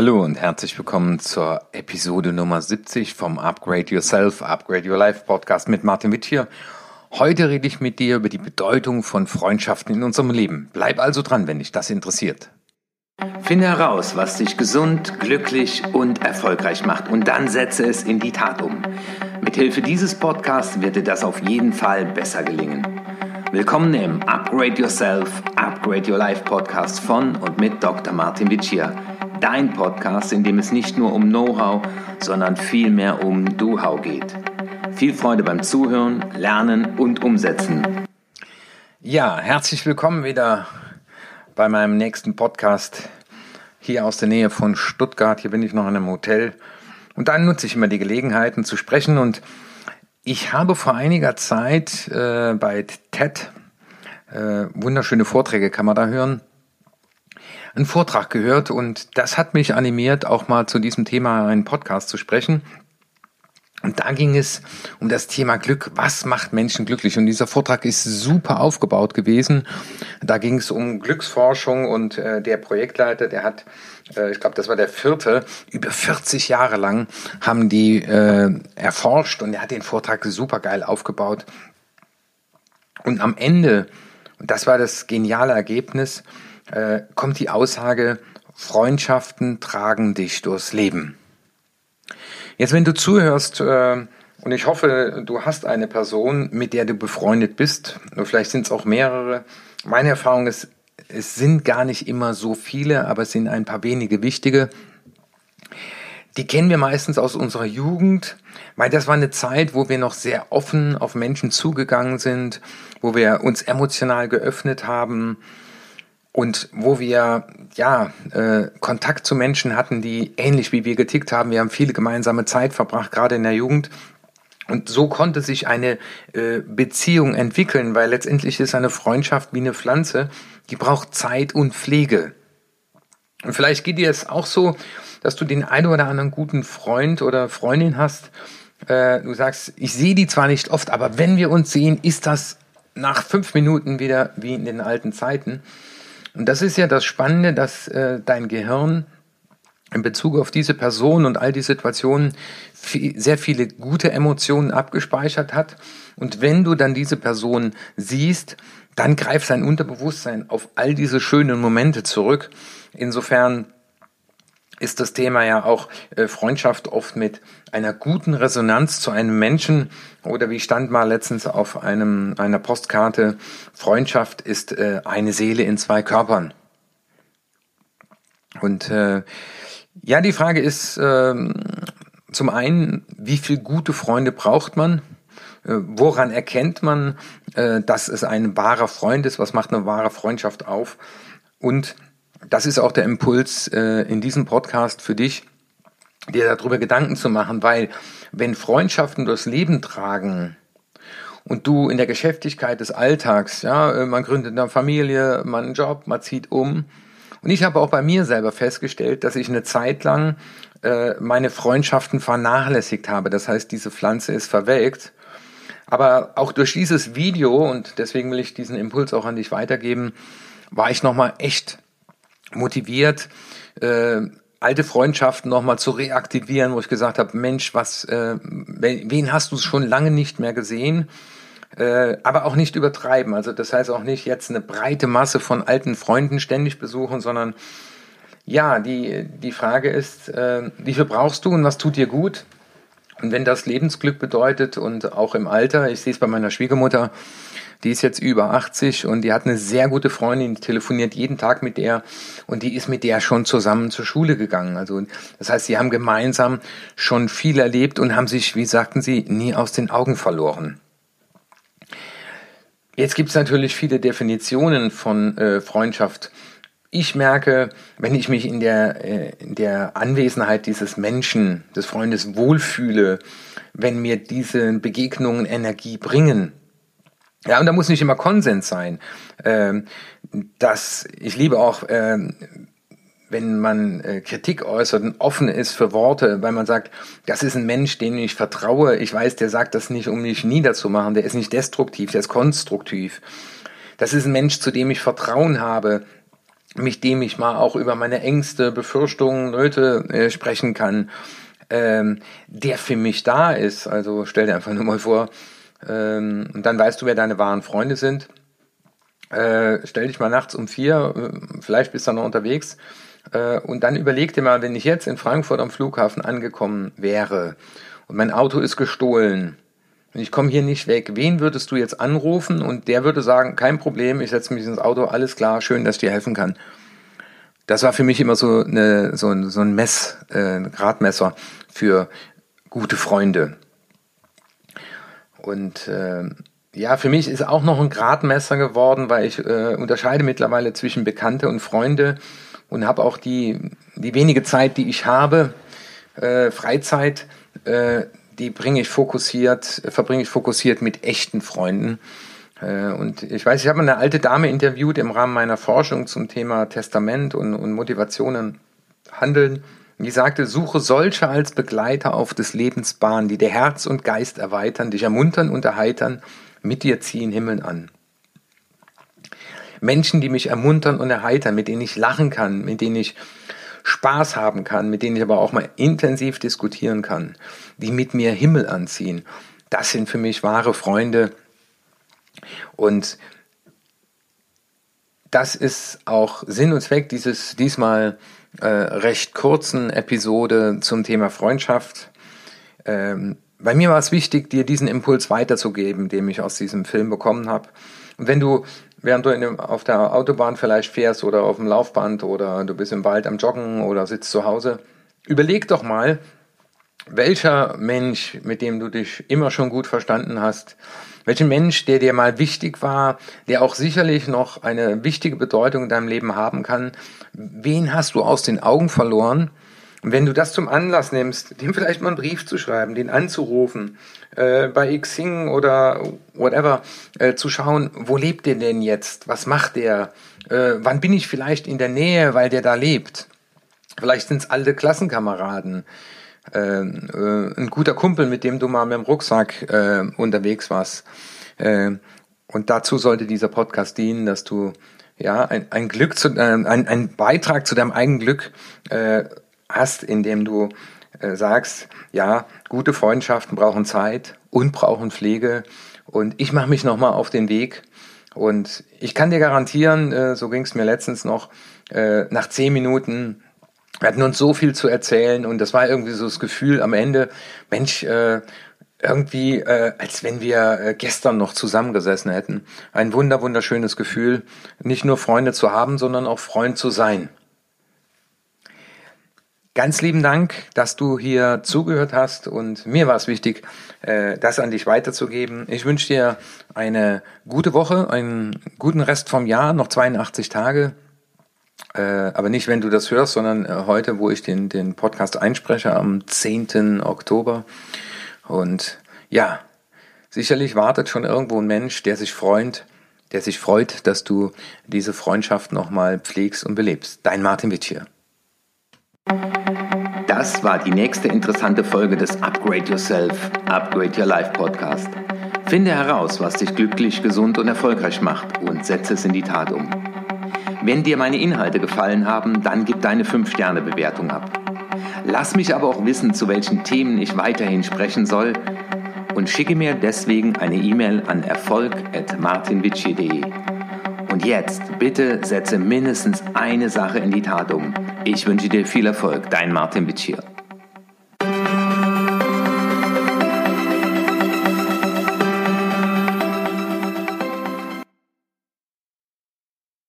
Hallo und herzlich willkommen zur Episode Nummer 70 vom Upgrade Yourself, Upgrade Your Life Podcast mit Martin Witt hier. Heute rede ich mit dir über die Bedeutung von Freundschaften in unserem Leben. Bleib also dran, wenn dich das interessiert. Finde heraus, was dich gesund, glücklich und erfolgreich macht und dann setze es in die Tat um. Mithilfe dieses Podcasts wird dir das auf jeden Fall besser gelingen. Willkommen im Upgrade Yourself, Upgrade Your Life Podcast von und mit Dr. Martin Vicia Dein Podcast, in dem es nicht nur um Know-how, sondern vielmehr um Do-How geht. Viel Freude beim Zuhören, Lernen und Umsetzen. Ja, herzlich willkommen wieder bei meinem nächsten Podcast hier aus der Nähe von Stuttgart. Hier bin ich noch in einem Hotel und dann nutze ich immer die Gelegenheiten zu sprechen und ich habe vor einiger Zeit äh, bei TED äh, wunderschöne Vorträge kann man da hören einen Vortrag gehört und das hat mich animiert, auch mal zu diesem Thema einen Podcast zu sprechen. Und da ging es um das Thema Glück. Was macht Menschen glücklich? Und dieser Vortrag ist super aufgebaut gewesen. Da ging es um Glücksforschung und äh, der Projektleiter, der hat, äh, ich glaube, das war der vierte, über 40 Jahre lang haben die äh, erforscht und er hat den Vortrag super geil aufgebaut. Und am Ende, und das war das geniale Ergebnis, äh, kommt die Aussage, Freundschaften tragen dich durchs Leben. Jetzt, wenn du zuhörst, äh, und ich hoffe, du hast eine Person, mit der du befreundet bist, vielleicht sind es auch mehrere. Meine Erfahrung ist, es sind gar nicht immer so viele, aber es sind ein paar wenige wichtige. Die kennen wir meistens aus unserer Jugend, weil das war eine Zeit, wo wir noch sehr offen auf Menschen zugegangen sind, wo wir uns emotional geöffnet haben, und wo wir ja äh, Kontakt zu Menschen hatten, die ähnlich wie wir getickt haben. Wir haben viele gemeinsame Zeit verbracht, gerade in der Jugend. Und so konnte sich eine äh, Beziehung entwickeln, weil letztendlich ist eine Freundschaft wie eine Pflanze, die braucht Zeit und Pflege. Und vielleicht geht dir es auch so, dass du den einen oder anderen guten Freund oder Freundin hast. Äh, du sagst, ich sehe die zwar nicht oft, aber wenn wir uns sehen, ist das nach fünf Minuten wieder wie in den alten Zeiten. Und das ist ja das Spannende, dass äh, dein Gehirn in Bezug auf diese Person und all die Situationen viel, sehr viele gute Emotionen abgespeichert hat. Und wenn du dann diese Person siehst, dann greift dein Unterbewusstsein auf all diese schönen Momente zurück. Insofern ist das Thema ja auch äh, Freundschaft oft mit einer guten Resonanz zu einem Menschen oder wie stand mal letztens auf einem einer Postkarte Freundschaft ist äh, eine Seele in zwei Körpern. Und äh, ja, die Frage ist äh, zum einen, wie viel gute Freunde braucht man? Äh, woran erkennt man, äh, dass es ein wahrer Freund ist? Was macht eine wahre Freundschaft auf? Und das ist auch der Impuls äh, in diesem Podcast für dich, dir darüber Gedanken zu machen, weil wenn Freundschaften durchs Leben tragen und du in der Geschäftigkeit des Alltags, ja, äh, man gründet eine Familie, man einen Job, man zieht um. Und ich habe auch bei mir selber festgestellt, dass ich eine Zeit lang äh, meine Freundschaften vernachlässigt habe. Das heißt, diese Pflanze ist verwelkt. Aber auch durch dieses Video, und deswegen will ich diesen Impuls auch an dich weitergeben, war ich nochmal echt motiviert, äh, alte Freundschaften nochmal zu reaktivieren, wo ich gesagt habe, Mensch, was, äh, wen hast du schon lange nicht mehr gesehen? Äh, aber auch nicht übertreiben. Also das heißt auch nicht jetzt eine breite Masse von alten Freunden ständig besuchen, sondern ja, die, die Frage ist, äh, wie viel brauchst du und was tut dir gut? Und wenn das Lebensglück bedeutet und auch im Alter, ich sehe es bei meiner Schwiegermutter, die ist jetzt über 80 und die hat eine sehr gute Freundin, die telefoniert jeden Tag mit der und die ist mit der schon zusammen zur Schule gegangen. Also das heißt, sie haben gemeinsam schon viel erlebt und haben sich, wie sagten sie, nie aus den Augen verloren. Jetzt gibt es natürlich viele Definitionen von äh, Freundschaft. Ich merke, wenn ich mich in der, äh, in der Anwesenheit dieses Menschen, des Freundes wohlfühle, wenn mir diese Begegnungen Energie bringen, ja, und da muss nicht immer Konsens sein. Ähm, das, ich liebe auch, ähm, wenn man äh, Kritik äußert und offen ist für Worte, weil man sagt, das ist ein Mensch, dem ich vertraue. Ich weiß, der sagt das nicht, um mich niederzumachen. Der ist nicht destruktiv, der ist konstruktiv. Das ist ein Mensch, zu dem ich Vertrauen habe. mit dem ich mal auch über meine Ängste, Befürchtungen, Nöte äh, sprechen kann, ähm, der für mich da ist. Also stell dir einfach nur mal vor, ähm, und dann weißt du, wer deine wahren Freunde sind. Äh, stell dich mal nachts um vier, äh, vielleicht bist du noch unterwegs, äh, und dann überleg dir mal, wenn ich jetzt in Frankfurt am Flughafen angekommen wäre und mein Auto ist gestohlen, und ich komme hier nicht weg, wen würdest du jetzt anrufen? Und der würde sagen, kein Problem, ich setze mich ins Auto, alles klar, schön, dass ich dir helfen kann. Das war für mich immer so, eine, so, ein, so ein Mess, äh, ein Gradmesser für gute Freunde. Und äh, ja, für mich ist auch noch ein Gradmesser geworden, weil ich äh, unterscheide mittlerweile zwischen Bekannte und Freunde und habe auch die, die wenige Zeit, die ich habe, äh, Freizeit, äh, die bringe ich fokussiert, verbringe ich fokussiert mit echten Freunden. Äh, und ich weiß, ich habe eine alte Dame interviewt im Rahmen meiner Forschung zum Thema Testament und, und Motivationen handeln. Die sagte, suche solche als Begleiter auf des Lebens Bahn, die dir Herz und Geist erweitern, dich ermuntern und erheitern, mit dir ziehen Himmeln an. Menschen, die mich ermuntern und erheitern, mit denen ich lachen kann, mit denen ich Spaß haben kann, mit denen ich aber auch mal intensiv diskutieren kann, die mit mir Himmel anziehen, das sind für mich wahre Freunde. Und das ist auch Sinn und Zweck dieses diesmal äh, recht kurzen Episode zum Thema Freundschaft. Ähm, bei mir war es wichtig, dir diesen Impuls weiterzugeben, den ich aus diesem Film bekommen habe. Und wenn du während du dem, auf der Autobahn vielleicht fährst oder auf dem Laufband oder du bist im Wald am Joggen oder sitzt zu Hause, überleg doch mal, welcher Mensch, mit dem du dich immer schon gut verstanden hast, welchen Mensch, der dir mal wichtig war, der auch sicherlich noch eine wichtige Bedeutung in deinem Leben haben kann, wen hast du aus den Augen verloren und wenn du das zum Anlass nimmst, dem vielleicht mal einen Brief zu schreiben, den anzurufen, äh, bei Xing oder whatever, äh, zu schauen, wo lebt der denn jetzt? Was macht der? Äh, wann bin ich vielleicht in der Nähe, weil der da lebt? Vielleicht sind es alte Klassenkameraden. Äh, äh, ein guter Kumpel, mit dem du mal mit dem Rucksack äh, unterwegs warst. Äh, und dazu sollte dieser Podcast dienen, dass du ja ein, ein Glück zu, äh, ein Beitrag zu deinem eigenen Glück äh, hast, indem du äh, sagst, ja, gute Freundschaften brauchen Zeit und brauchen Pflege und ich mache mich nochmal auf den Weg und ich kann dir garantieren, äh, so ging es mir letztens noch, äh, nach zehn Minuten wir hatten uns so viel zu erzählen und das war irgendwie so das Gefühl am Ende, Mensch, äh, irgendwie, äh, als wenn wir äh, gestern noch zusammengesessen hätten. Ein wunder, wunderschönes Gefühl, nicht nur Freunde zu haben, sondern auch Freund zu sein. Ganz lieben Dank, dass du hier zugehört hast und mir war es wichtig, äh, das an dich weiterzugeben. Ich wünsche dir eine gute Woche, einen guten Rest vom Jahr, noch 82 Tage. Äh, aber nicht, wenn du das hörst, sondern äh, heute, wo ich den, den Podcast einspreche, am 10. Oktober. Und ja, sicherlich wartet schon irgendwo ein Mensch, der sich freut, der sich freut, dass du diese Freundschaft nochmal pflegst und belebst. Dein Martin Witt hier. Das war die nächste interessante Folge des Upgrade Yourself, Upgrade Your Life Podcast. Finde heraus, was dich glücklich, gesund und erfolgreich macht und setze es in die Tat um. Wenn dir meine Inhalte gefallen haben, dann gib deine 5-Sterne-Bewertung ab. Lass mich aber auch wissen, zu welchen Themen ich weiterhin sprechen soll und schicke mir deswegen eine E-Mail an erfolg.martinvici.de. Und jetzt bitte setze mindestens eine Sache in die Tat um. Ich wünsche dir viel Erfolg, dein Martin Bitschir.